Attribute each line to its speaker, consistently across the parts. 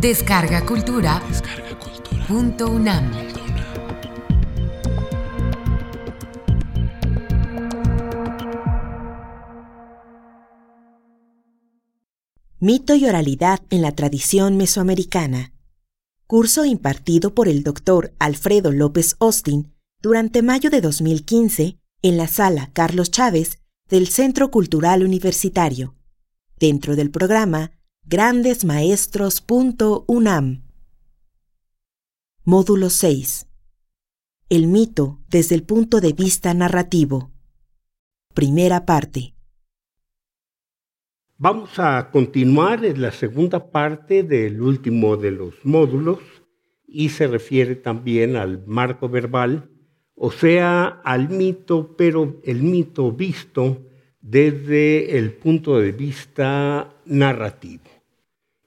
Speaker 1: Descarga Cultura. Punto UNAM.
Speaker 2: Mito y oralidad en la tradición mesoamericana. Curso impartido por el doctor Alfredo López Austin durante mayo de 2015 en la sala Carlos Chávez del Centro Cultural Universitario, dentro del programa grandesmaestros.unam. Módulo 6. El mito desde el punto de vista narrativo. Primera parte.
Speaker 3: Vamos a continuar en la segunda parte del último de los módulos y se refiere también al marco verbal, o sea, al mito, pero el mito visto desde el punto de vista narrativo.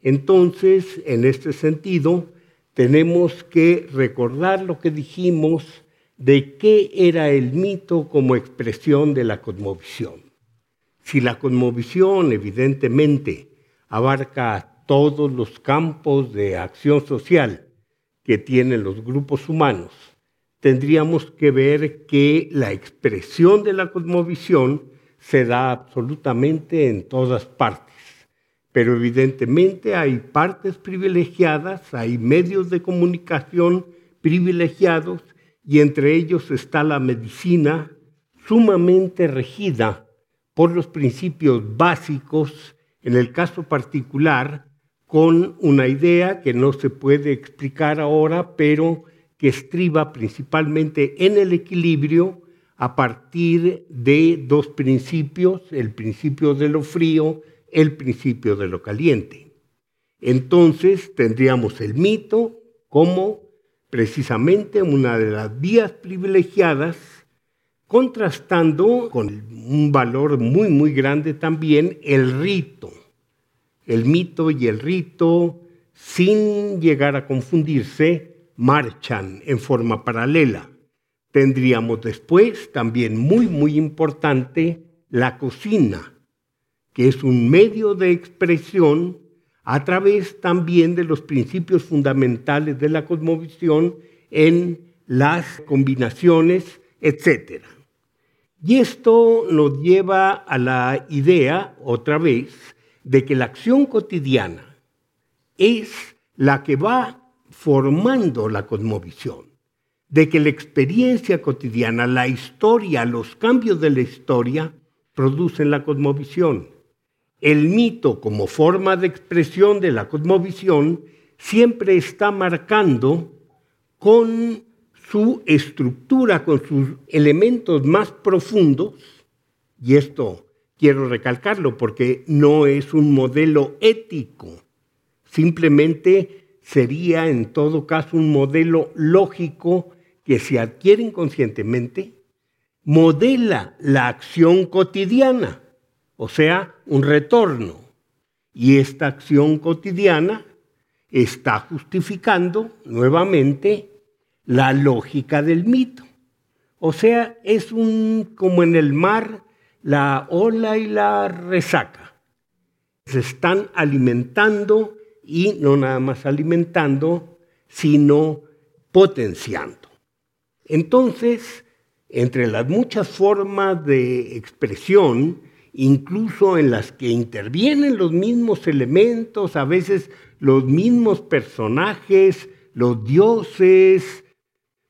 Speaker 3: Entonces, en este sentido, tenemos que recordar lo que dijimos de qué era el mito como expresión de la cosmovisión. Si la cosmovisión evidentemente abarca todos los campos de acción social que tienen los grupos humanos, tendríamos que ver que la expresión de la cosmovisión se da absolutamente en todas partes. Pero evidentemente hay partes privilegiadas, hay medios de comunicación privilegiados y entre ellos está la medicina sumamente regida por los principios básicos, en el caso particular, con una idea que no se puede explicar ahora, pero que estriba principalmente en el equilibrio a partir de dos principios, el principio de lo frío, el principio de lo caliente. Entonces tendríamos el mito como precisamente una de las vías privilegiadas contrastando con un valor muy, muy grande también el rito. El mito y el rito, sin llegar a confundirse, marchan en forma paralela. Tendríamos después, también muy, muy importante, la cocina, que es un medio de expresión a través también de los principios fundamentales de la cosmovisión en las combinaciones, etc. Y esto nos lleva a la idea, otra vez, de que la acción cotidiana es la que va formando la cosmovisión, de que la experiencia cotidiana, la historia, los cambios de la historia producen la cosmovisión. El mito como forma de expresión de la cosmovisión siempre está marcando con su estructura, con sus elementos más profundos, y esto quiero recalcarlo porque no es un modelo ético, simplemente sería en todo caso un modelo lógico que se adquiere inconscientemente, modela la acción cotidiana, o sea, un retorno. Y esta acción cotidiana está justificando nuevamente la lógica del mito. O sea, es un como en el mar la ola y la resaca. Se están alimentando y no nada más alimentando, sino potenciando. Entonces, entre las muchas formas de expresión, incluso en las que intervienen los mismos elementos, a veces los mismos personajes, los dioses,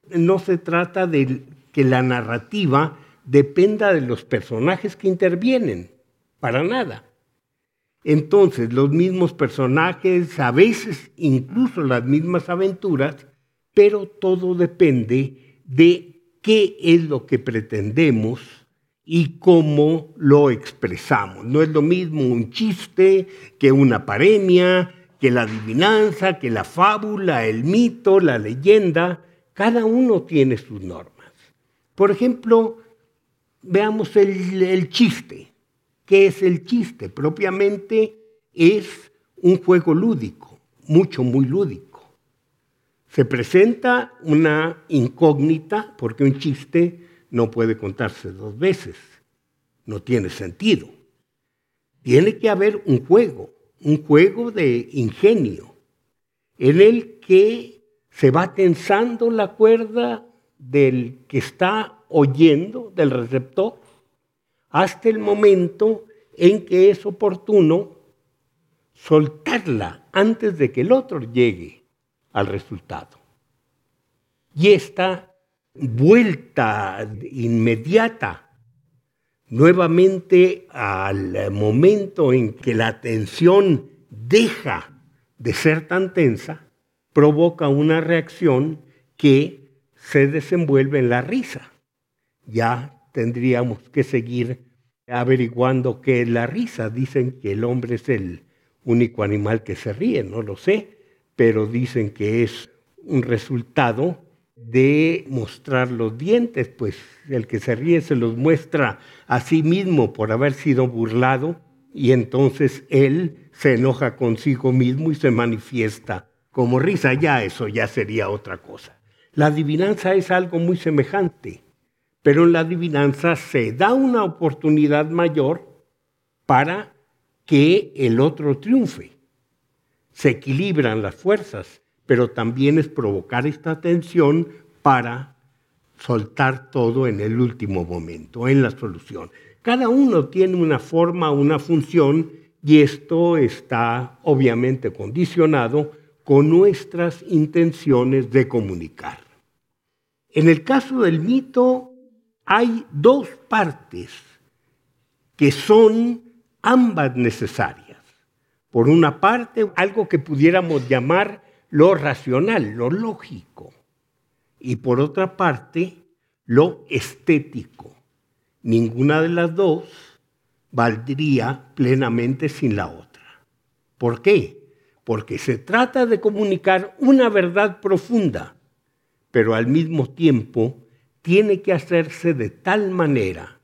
Speaker 3: no se trata de que la narrativa dependa de los personajes que intervienen, para nada. Entonces, los mismos personajes, a veces incluso las mismas aventuras, pero todo depende de qué es lo que pretendemos y cómo lo expresamos. No es lo mismo un chiste que una paremia, que la adivinanza, que la fábula, el mito, la leyenda. Cada uno tiene sus normas. Por ejemplo, veamos el, chiste. ¿Qué es el chiste? Propiamente es un juego lúdico, mucho, muy lúdico. Se presenta una incógnita porque un chiste no puede contarse dos veces. No tiene sentido. Tiene que haber un juego, un juego de ingenio. en el que se va tensando la cuerda del que está oyendo, del receptor, hasta el momento en que es oportuno soltarla antes de que el otro llegue al resultado. Y esta vuelta inmediata nuevamente al momento en que la tensión deja de ser tan tensa, provoca una reacción que se desenvuelve en la risa. Ya tendríamos que seguir averiguando qué es la risa. Dicen que el hombre es el único animal que se ríe, no lo sé, pero dicen que es un resultado de mostrar los dientes, pues el que se ríe se los muestra a sí mismo por haber sido burlado y entonces él se enoja consigo mismo y se manifiesta como risa. Ya eso ya sería otra cosa. La adivinanza es algo muy semejante, pero en la adivinanza se da una oportunidad mayor para que el otro triunfe. Se equilibran las fuerzas pero también es provocar esta tensión para soltar todo en el último momento, en la solución. Cada uno tiene una forma, una función, y esto está obviamente condicionado con nuestras intenciones de comunicar. En el caso del mito hay dos partes que son ambas necesarias. Por una parte, algo que pudiéramos llamar lo racional, lo lógico, y por otra parte, lo estético. Ninguna de las dos valdría plenamente sin la otra. ¿Por qué? Porque se trata de comunicar una verdad profunda, pero al mismo tiempo tiene que hacerse de tal manera,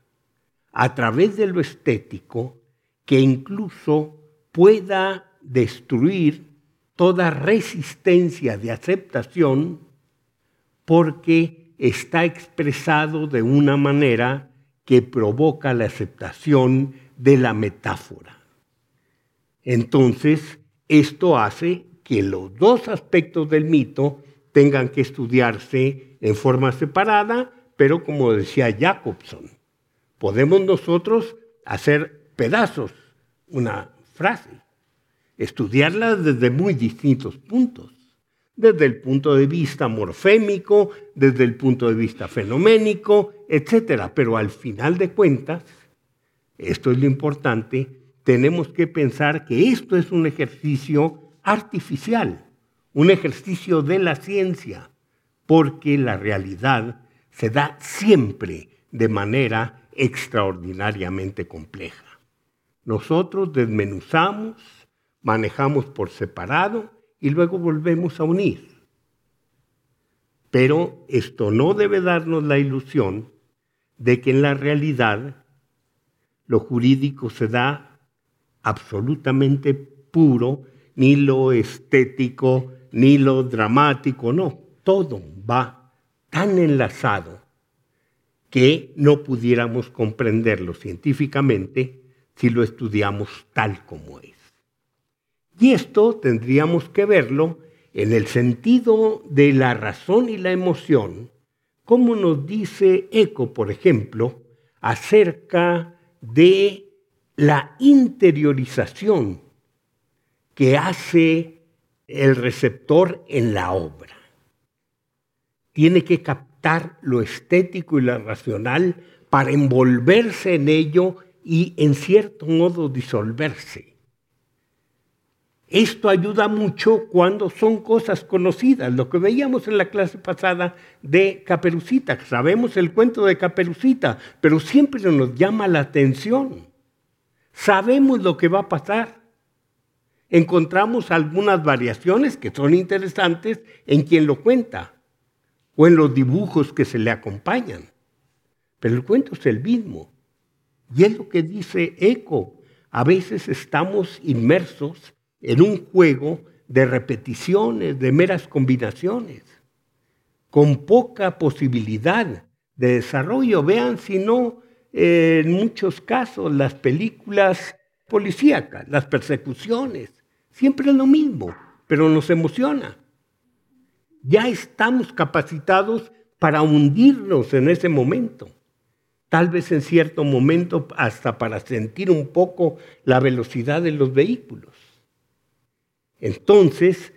Speaker 3: a través de lo estético, que incluso pueda destruir toda resistencia de aceptación porque está expresado de una manera que provoca la aceptación de la metáfora. Entonces, esto hace que los dos aspectos del mito tengan que estudiarse en forma separada, pero como decía Jacobson, podemos nosotros hacer pedazos una frase estudiarla desde muy distintos puntos, desde el punto de vista morfémico, desde el punto de vista fenoménico, etc. Pero al final de cuentas, esto es lo importante, tenemos que pensar que esto es un ejercicio artificial, un ejercicio de la ciencia, porque la realidad se da siempre de manera extraordinariamente compleja. Nosotros desmenuzamos manejamos por separado y luego volvemos a unir. Pero esto no debe darnos la ilusión de que en la realidad lo jurídico se da absolutamente puro, ni lo estético, ni lo dramático, no, todo va tan enlazado que no pudiéramos comprenderlo científicamente si lo estudiamos tal como es. Y esto tendríamos que verlo en el sentido de la razón y la emoción, como nos dice Eco, por ejemplo, acerca de la interiorización que hace el receptor en la obra. Tiene que captar lo estético y lo racional para envolverse en ello y en cierto modo disolverse. Esto ayuda mucho cuando son cosas conocidas, lo que veíamos en la clase pasada de Caperucita. Sabemos el cuento de Caperucita, pero siempre nos llama la atención. Sabemos lo que va a pasar. Encontramos algunas variaciones que son interesantes en quien lo cuenta o en los dibujos que se le acompañan. Pero el cuento es el mismo. Y es lo que dice Eco. A veces estamos inmersos en un juego de repeticiones, de meras combinaciones, con poca posibilidad de desarrollo. Vean si no, en muchos casos, las películas policíacas, las persecuciones, siempre es lo mismo. pero nos emociona. Ya estamos capacitados para hundirnos en ese momento. Tal vez en cierto momento hasta para sentir un poco la velocidad de los vehículos. Entonces,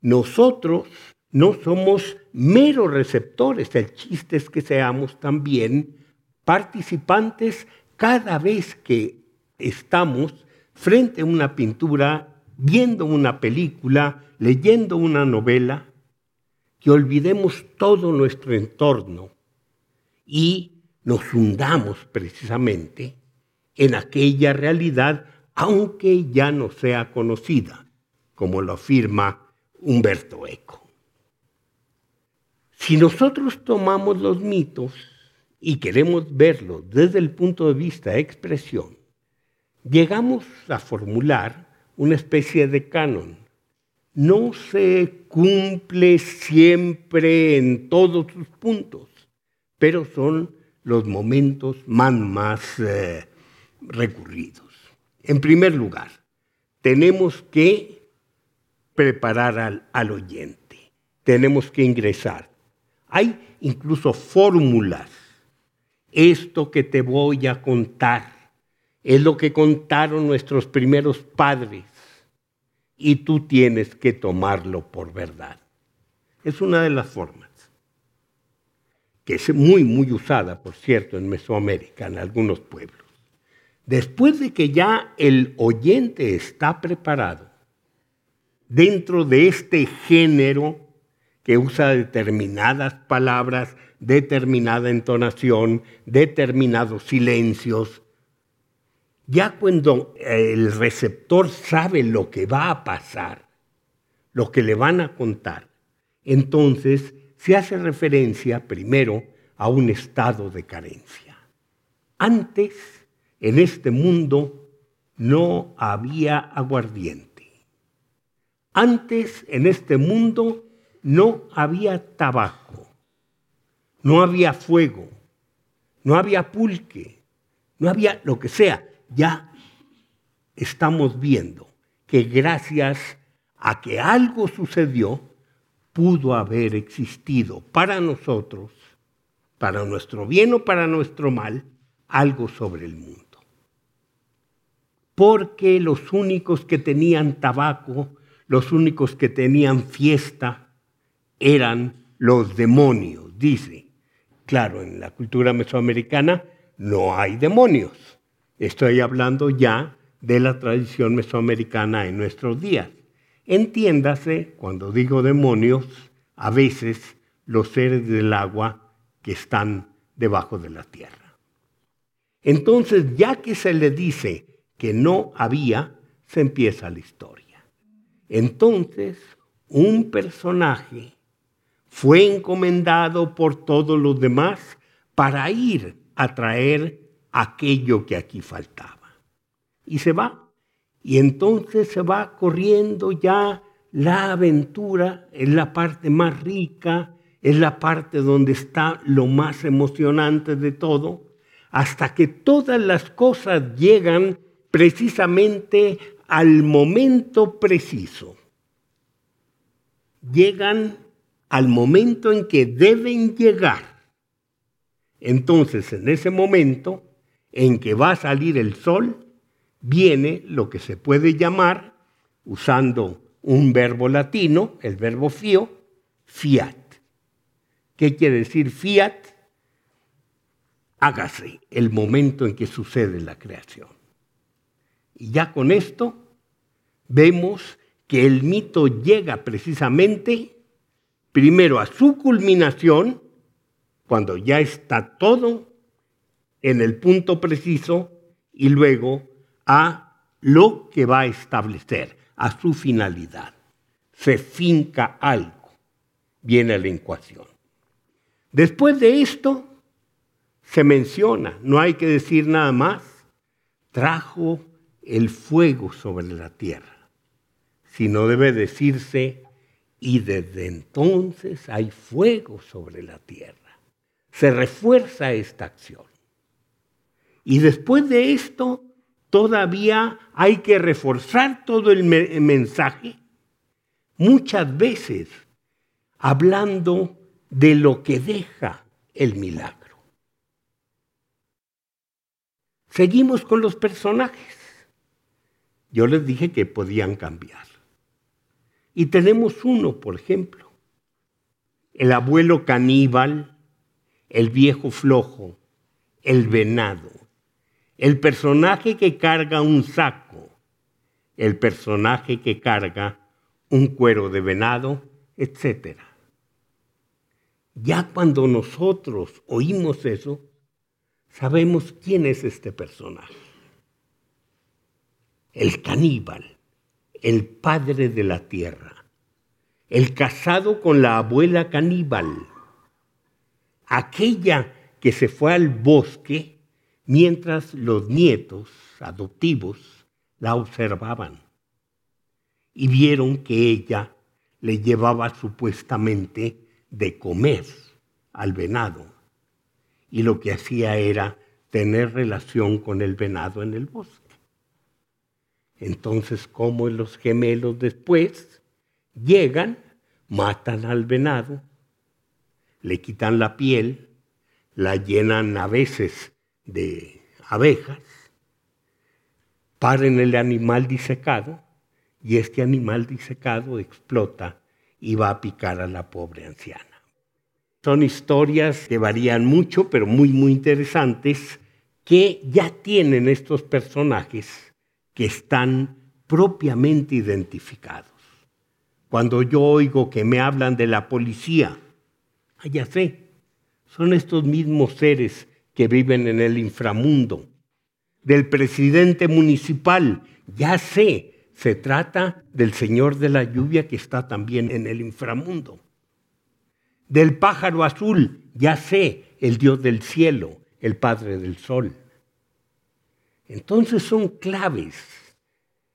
Speaker 3: nosotros no somos meros receptores, el chiste es que seamos también participantes cada vez que estamos frente a una pintura, viendo una película, leyendo una novela, que olvidemos todo nuestro entorno y nos hundamos precisamente en aquella realidad, aunque ya no sea conocida, como lo afirma Humberto Eco. Si nosotros tomamos los mitos y queremos verlos desde el punto de vista de expresión, llegamos a formular una especie de canon. No se cumple siempre en todos sus puntos, pero son los momentos más, más eh, recurridos. En primer lugar, tenemos que preparar al oyente, tenemos que ingresar, hay incluso fórmulas. Esto que te voy a contar es lo que contaron nuestros primeros padres y tú tienes que tomarlo por verdad. Es una de las formas, que es muy, muy usada, por cierto, en Mesoamérica, en algunos pueblos. Después de que ya el oyente está preparado dentro de este género que usa determinadas palabras, determinada entonación, determinados silencios. Ya cuando el receptor sabe lo que va a pasar, lo que le van a contar, entonces se hace referencia primero a un estado de carencia. Antes, en este mundo, no había aguardiente. Antes, en este mundo, no había tabaco, no había fuego, no había pulque, no había lo que sea. Ya estamos viendo que gracias a que algo sucedió, pudo haber existido para nosotros, para nuestro bien o para nuestro mal, algo sobre el mundo. Porque los únicos que tenían tabaco, los únicos que tenían fiesta, eran los demonios, dice. Claro, en la cultura mesoamericana no hay demonios. Estoy hablando ya de la tradición mesoamericana en nuestros días. Entiéndase, cuando digo demonios, a veces los seres del agua que están debajo de la tierra. Entonces, ya que se le dice que no había, se empieza la historia. Entonces, un personaje fue encomendado por todos los demás para ir a traer aquello que aquí faltaba. Y se va. Y entonces se va corriendo ya la aventura, es la parte más rica, es la parte donde está lo más emocionante de todo, hasta que todas las cosas llegan precisamente al momento preciso. Llegan al momento en que deben llegar. Entonces, en ese momento en que va a salir el sol, viene lo que se puede llamar, usando un verbo latino, el verbo fío, fiat. ¿Qué quiere decir fiat? Hágase el momento en que sucede la creación. Y ya con esto vemos que el mito llega precisamente primero a su culminación, cuando ya está todo en el punto preciso, y luego a lo que va a establecer, a su finalidad. Se finca algo, viene la ecuación. Después de esto, se menciona, no hay que decir nada más, trajo el fuego sobre la tierra, sino debe decirse y desde entonces hay fuego sobre la tierra. Se refuerza esta acción. Y después de esto, todavía hay que reforzar todo el mensaje muchas veces hablando de lo que deja el milagro. Seguimos con los personajes. Yo les dije que podían cambiar. Y tenemos uno, por ejemplo, el abuelo caníbal, el viejo flojo, el venado, el personaje que carga un saco, el personaje que carga un cuero de venado, etc. Ya cuando nosotros oímos eso, sabemos quién es este personaje. El caníbal, el padre de la tierra, el casado con la abuela caníbal, aquella que se fue al bosque mientras los nietos adoptivos la observaban y vieron que ella le llevaba supuestamente de comer al venado y lo que hacía era tener relación con el venado en el bosque. Entonces, como los gemelos después llegan, matan al venado, le quitan la piel, la llenan a veces de abejas, paren el animal disecado y este animal disecado explota y va a picar a la pobre anciana. Son historias que varían mucho, pero muy, muy interesantes, que ya tienen estos personajes que están propiamente identificados. Cuando yo oigo que me hablan de la policía, ya sé, son estos mismos seres que viven en el inframundo. Del presidente municipal, ya sé, se trata del Señor de la lluvia que está también en el inframundo. Del pájaro azul, ya sé, el Dios del cielo, el Padre del sol. Entonces son claves.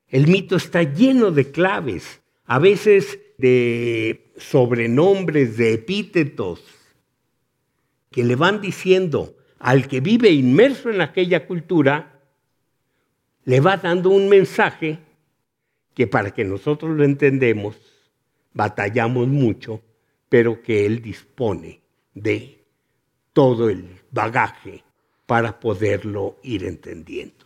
Speaker 3: El mito está lleno de claves, a veces de sobrenombres, de epítetos, que le van diciendo al que vive inmerso en aquella cultura, le va dando un mensaje que para que nosotros lo entendemos, batallamos mucho, pero que él dispone de todo el bagaje para poderlo ir entendiendo.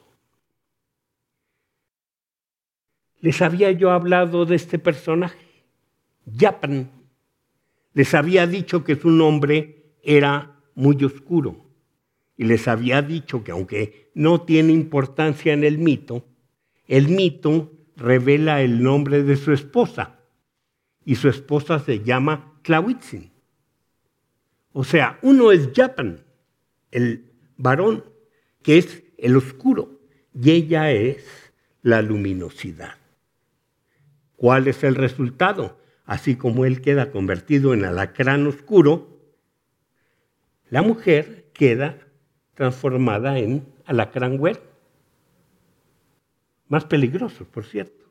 Speaker 3: Les había yo hablado de este personaje, Japan. Les había dicho que su nombre era muy oscuro. Y les había dicho que aunque no tiene importancia en el mito, el mito revela el nombre de su esposa. Y su esposa se llama Tlawitzin. O sea, uno es Japan, el varón, que es el oscuro, y ella es la luminosidad. ¿Cuál es el resultado? Así como él queda convertido en alacrán oscuro, la mujer queda transformada en alacrán güero. Más peligroso, por cierto.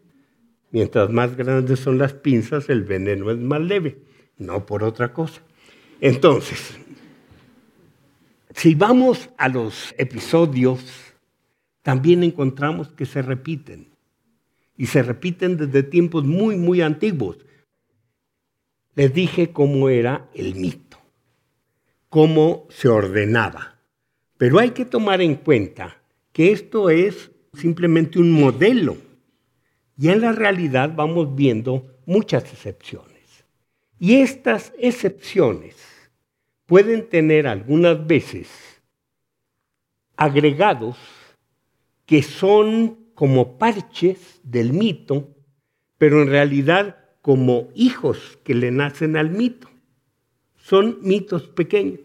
Speaker 3: Mientras más grandes son las pinzas, el veneno es más leve, no por otra cosa. Entonces, si vamos a los episodios, también encontramos que se repiten. Y se repiten desde tiempos muy, muy antiguos. Les dije cómo era el mito, cómo se ordenaba. Pero hay que tomar en cuenta que esto es simplemente un modelo. Y en la realidad vamos viendo muchas excepciones. Y estas excepciones pueden tener algunas veces agregados que son como parches del mito, pero en realidad como hijos que le nacen al mito. Son mitos pequeños.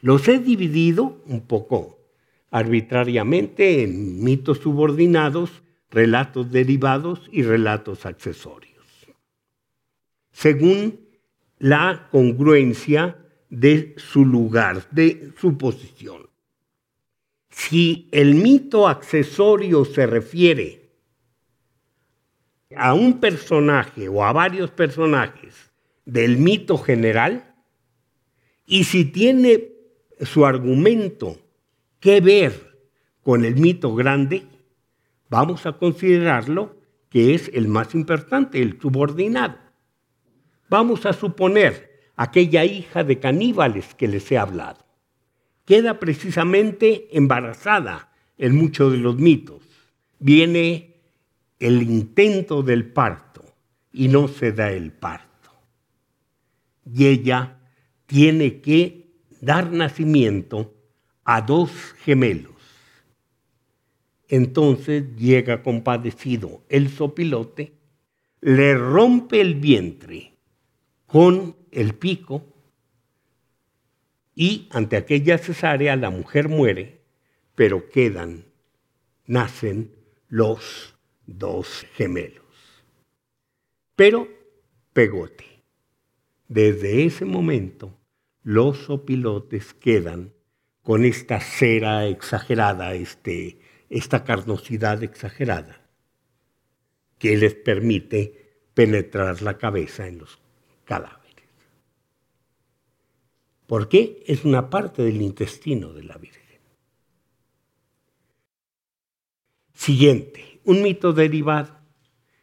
Speaker 3: Los he dividido un poco arbitrariamente en mitos subordinados, relatos derivados y relatos accesorios, según la congruencia de su lugar, de su posición. Si el mito accesorio se refiere a un personaje o a varios personajes del mito general, y si tiene su argumento que ver con el mito grande, vamos a considerarlo que es el más importante, el subordinado. Vamos a suponer aquella hija de caníbales que les he hablado. Queda precisamente embarazada en muchos de los mitos. Viene el intento del parto y no se da el parto. Y ella tiene que dar nacimiento a dos gemelos. Entonces llega compadecido el sopilote, le rompe el vientre con el pico y ante aquella cesárea la mujer muere, pero quedan, nacen los dos gemelos. Pero pegote. Desde ese momento los sopilotes quedan con esta cera exagerada, este, esta carnosidad exagerada, que les permite penetrar la cabeza en los cadáveres. ¿Por qué? Es una parte del intestino de la Virgen. Siguiente, un mito derivado.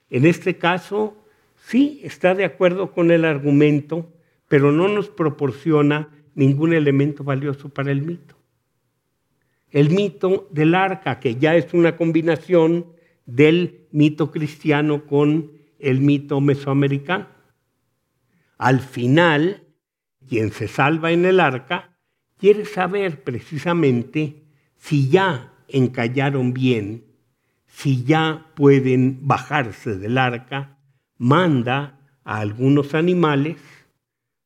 Speaker 3: En este caso, sí está de acuerdo con el argumento, pero no nos proporciona ningún elemento valioso para el mito. El mito del arca, que ya es una combinación del mito cristiano con el mito mesoamericano. Al final, quien se salva en el arca quiere saber precisamente si ya encallaron bien, si ya pueden bajarse del arca, manda a algunos animales,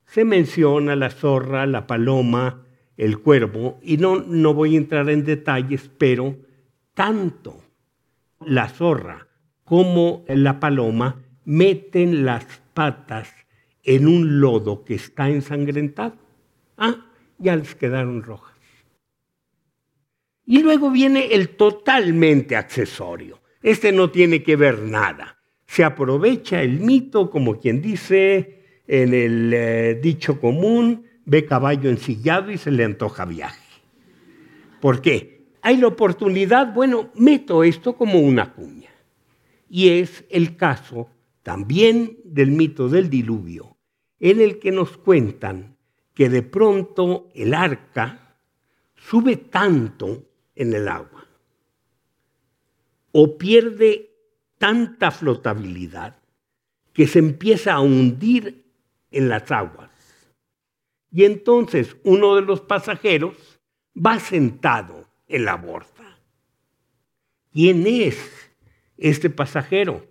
Speaker 3: se menciona la zorra, la paloma, el cuervo, y no, no voy a entrar en detalles, pero tanto la zorra como la paloma meten las patas en un lodo que está ensangrentado. Ah, ya les quedaron rojas. Y luego viene el totalmente accesorio. Este no tiene que ver nada. Se aprovecha el mito, como quien dice en el eh, dicho común, ve caballo ensillado y se le antoja viaje. ¿Por qué? Hay la oportunidad, bueno, meto esto como una cuña. Y es el caso también del mito del diluvio, en el que nos cuentan que de pronto el arca sube tanto en el agua o pierde tanta flotabilidad que se empieza a hundir en las aguas. Y entonces uno de los pasajeros va sentado en la borda. ¿Quién es este pasajero?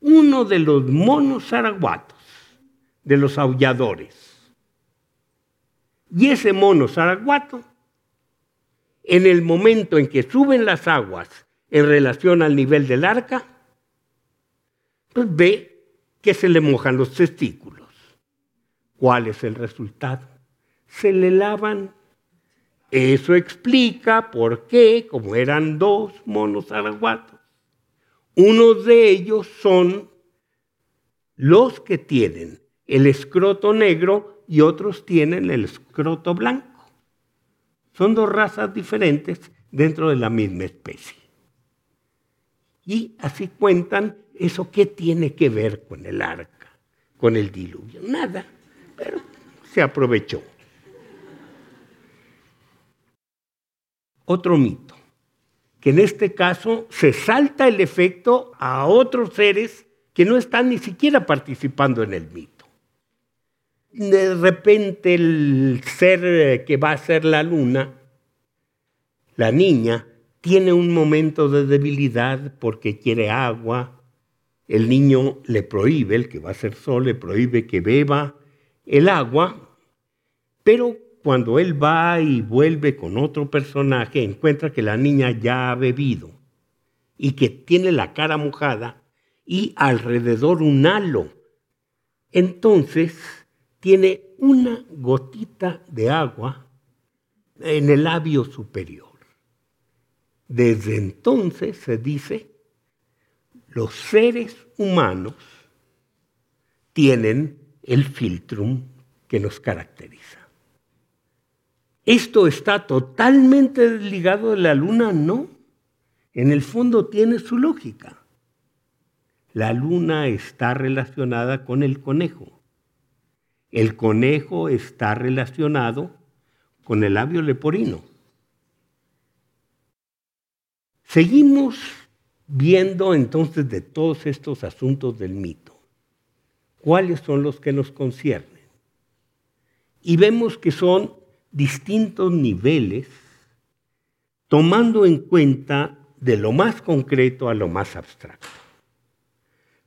Speaker 3: Uno de los monos zaraguatos de los aulladores. Y ese mono zaraguato, en el momento en que suben las aguas en relación al nivel del arca, pues ve que se le mojan los testículos. ¿Cuál es el resultado? Se le lavan. Eso explica por qué, como eran dos monos zaraguatos, unos de ellos son los que tienen el escroto negro y otros tienen el escroto blanco. Son dos razas diferentes dentro de la misma especie. Y así cuentan eso qué tiene que ver con el arca, con el diluvio. Nada, pero se aprovechó. Otro mito, que en este caso se salta el efecto a otros seres que no están ni siquiera participando en el mito de repente el ser eh, que va a ser la luna, la niña, tiene un momento de debilidad porque quiere agua. El niño le prohíbe, el que va a ser sol, le prohíbe que beba el agua, pero cuando él va y vuelve con otro personaje, encuentra que la niña ya ha bebido y que tiene la cara mojada y alrededor un halo. Entonces, tiene una gotita de agua en el labio superior. Desde entonces se dice, los seres humanos tienen el filtrum que nos caracteriza. ¿Esto está totalmente desligado de la luna? No. En el fondo tiene su lógica. la luna está relacionada con el conejo. El conejo está relacionado con el labio leporino. Seguimos viendo entonces de todos estos asuntos del mito, cuáles son los que nos conciernen. Y vemos que son distintos niveles, tomando en cuenta de lo más concreto a lo más abstracto.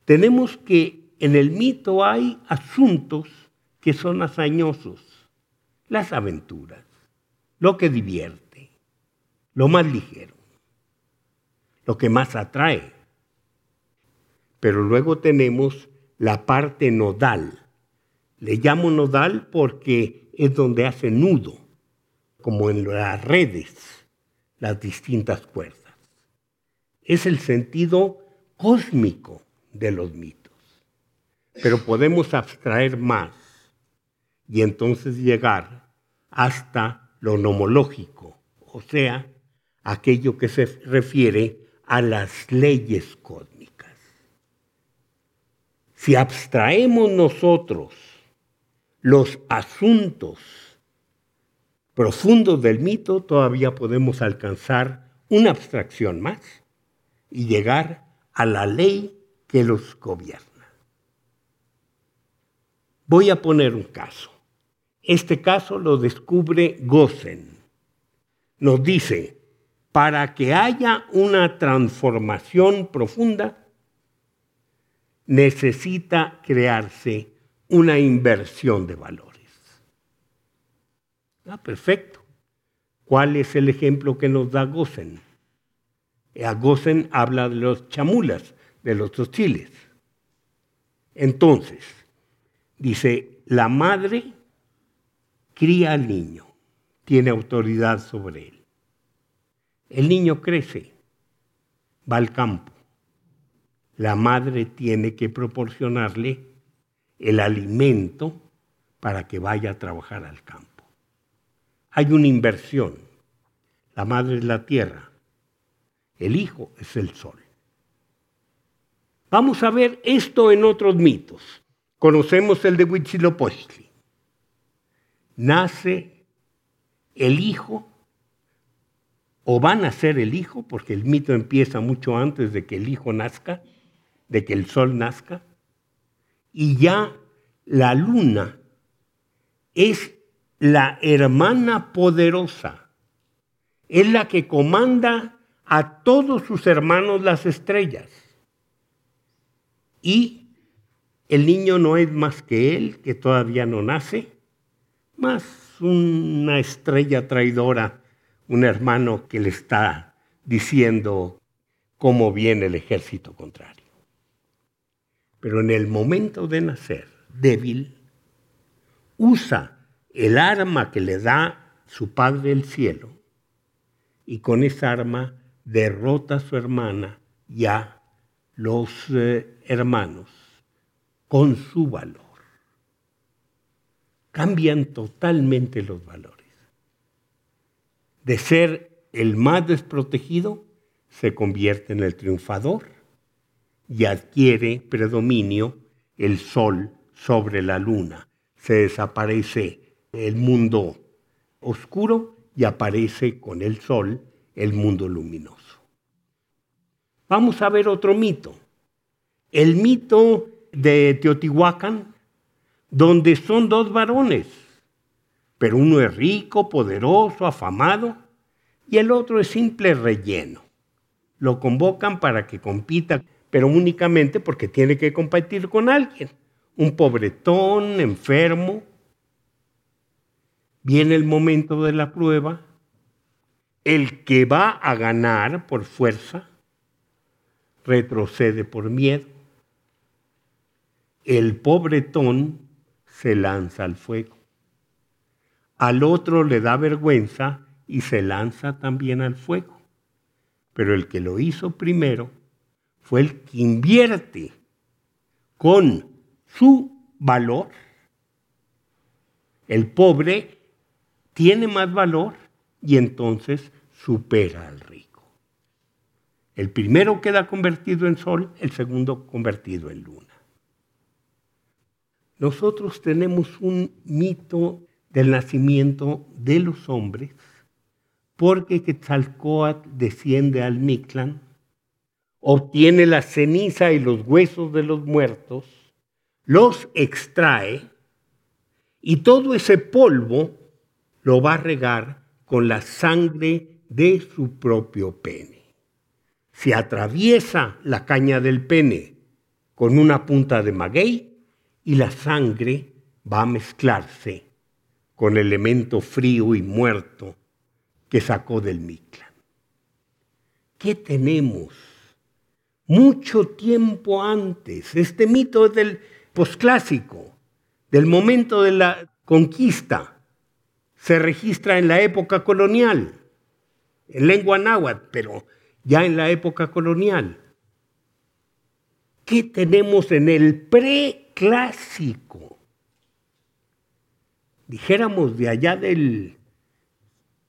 Speaker 3: Tenemos que en el mito hay asuntos que son hazañosos, las aventuras, lo que divierte, lo más ligero, lo que más atrae. Pero luego tenemos la parte nodal. Le llamo nodal porque es donde hace nudo, como en las redes, las distintas cuerdas. Es el sentido cósmico de los mitos. Pero podemos abstraer más y entonces llegar hasta lo nomológico, o sea, aquello que se refiere a las leyes cósmicas. Si abstraemos nosotros los asuntos profundos del mito, todavía podemos alcanzar una abstracción más y llegar a la ley que los gobierna. Voy a poner un caso. Este caso lo descubre Gossen. Nos dice, para que haya una transformación profunda, necesita crearse una inversión de valores. Ah, perfecto. ¿Cuál es el ejemplo que nos da Gossen? A habla de los chamulas, de los hostiles. Entonces, dice, la madre cría al niño, tiene autoridad sobre él. El niño crece, va al campo. La madre tiene que proporcionarle el alimento para que vaya a trabajar al campo. Hay una inversión. La madre es la tierra, el hijo es el sol. Vamos a ver esto en otros mitos. Conocemos el de Huitzilopochtli. Nace el hijo, o va a nacer el hijo, porque el mito empieza mucho antes de que el hijo nazca, de que el sol nazca y ya la luna es la hermana poderosa, es la que comanda a todos sus hermanos las estrellas. Y el niño no es más que él, que todavía no nace, más una estrella traidora, un hermano que le está diciendo cómo viene el ejército contrario. Pero en el momento de nacer, débil, usa el arma que le da su Padre del cielo y con esa arma derrota a su hermana y a los eh, hermanos con su valor. Cambian totalmente los valores. De ser el más desprotegido, se convierte en el triunfador y adquiere predominio el sol sobre la luna. Se desaparece el mundo oscuro y aparece con el sol el mundo luminoso. Vamos a ver otro mito. El mito de Teotihuacán, donde son dos varones, pero uno es rico, poderoso, afamado, y el otro es simple relleno. Lo convocan para que compita pero únicamente porque tiene que compartir con alguien. Un pobretón, enfermo. Viene el momento de la prueba. El que va a ganar por fuerza retrocede por miedo. El pobretón se lanza al fuego. Al otro le da vergüenza y se lanza también al fuego. Pero el que lo hizo primero fue el que invierte con su valor. El pobre tiene más valor y entonces supera al rico. El primero queda convertido en sol, el segundo convertido en luna. Nosotros tenemos un mito del nacimiento de los hombres porque Quetzalcoatl desciende al Mictlán, obtiene la ceniza y los huesos de los muertos, los extrae y todo ese polvo lo va a regar con la sangre de su propio pene. Si atraviesa la caña del pene con una punta de maguey y la sangre va a mezclarse con elemento frío y muerto que sacó del Mictlán. ¿Qué tenemos? Mucho tiempo antes, este mito es del posclásico, del momento de la conquista, se registra en la época colonial, en lengua náhuatl, pero ya en la época colonial. ¿Qué tenemos en el preclásico? Dijéramos de allá del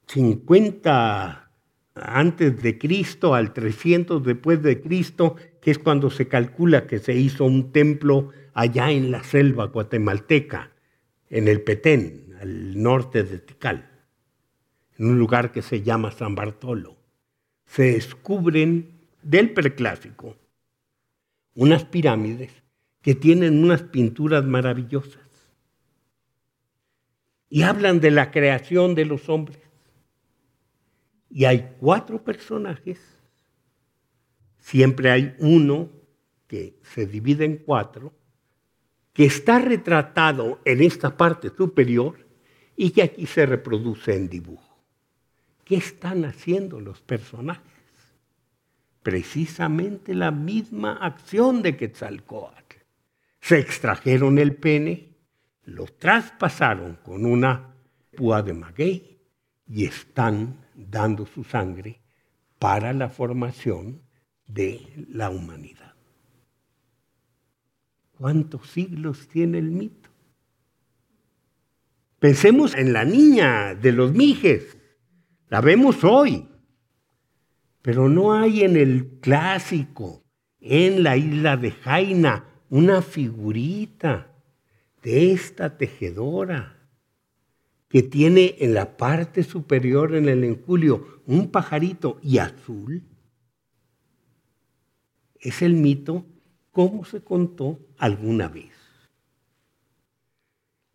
Speaker 3: 50 antes de Cristo al 300 después de Cristo, que es cuando se calcula que se hizo un templo allá en la selva guatemalteca, en el Petén, al norte de Tikal, en un lugar que se llama San Bartolo. Se descubren del preclásico unas pirámides que tienen unas pinturas maravillosas y hablan de la creación de los hombres. Y hay cuatro personajes, siempre hay uno que se divide en cuatro, que está retratado en esta parte superior y que aquí se reproduce en dibujo. ¿Qué están haciendo los personajes? Precisamente la misma acción de Quetzalcoatl. Se extrajeron el pene, lo traspasaron con una púa de maguey y están dando su sangre para la formación de la humanidad. ¿Cuántos siglos tiene el mito? Pensemos en la niña de los mijes. La vemos hoy. Pero no hay en el clásico, en la isla de Jaina, una figurita de esta tejedora que tiene en la parte superior en el enculio un pajarito y azul, es el mito como se contó alguna vez.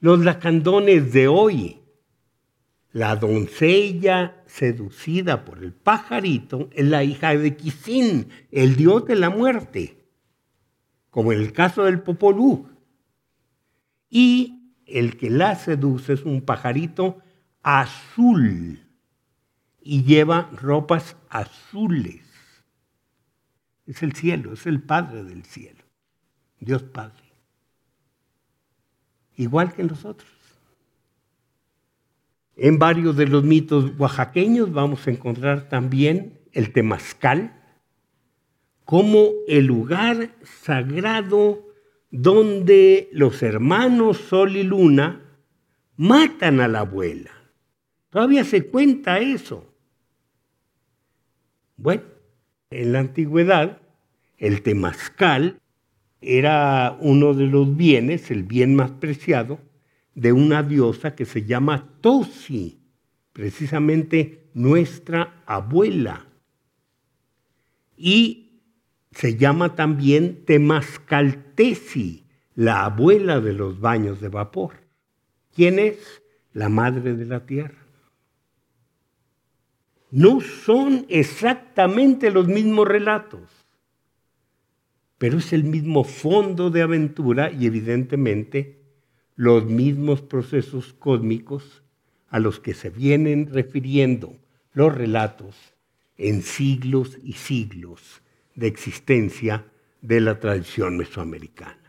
Speaker 3: Los lacandones de hoy, la doncella seducida por el pajarito es la hija de Quisín, el dios de la muerte, como en el caso del Popolú. Y el que la seduce es un pajarito azul y lleva ropas azules. Es el cielo, es el Padre del cielo, Dios Padre. Igual que nosotros. En varios de los mitos oaxaqueños vamos a encontrar también el temazcal como el lugar sagrado donde los hermanos Sol y Luna matan a la abuela. Todavía se cuenta eso. Bueno, en la antigüedad, el temazcal era uno de los bienes, el bien más preciado, de una diosa que se llama Tosi, precisamente nuestra abuela. Y se llama también Temascaltesi, la abuela de los baños de vapor. ¿Quién es? La madre de la tierra. No son exactamente los mismos relatos, pero es el mismo fondo de aventura y evidentemente los mismos procesos cósmicos a los que se vienen refiriendo los relatos en siglos y siglos de existencia de la tradición mesoamericana.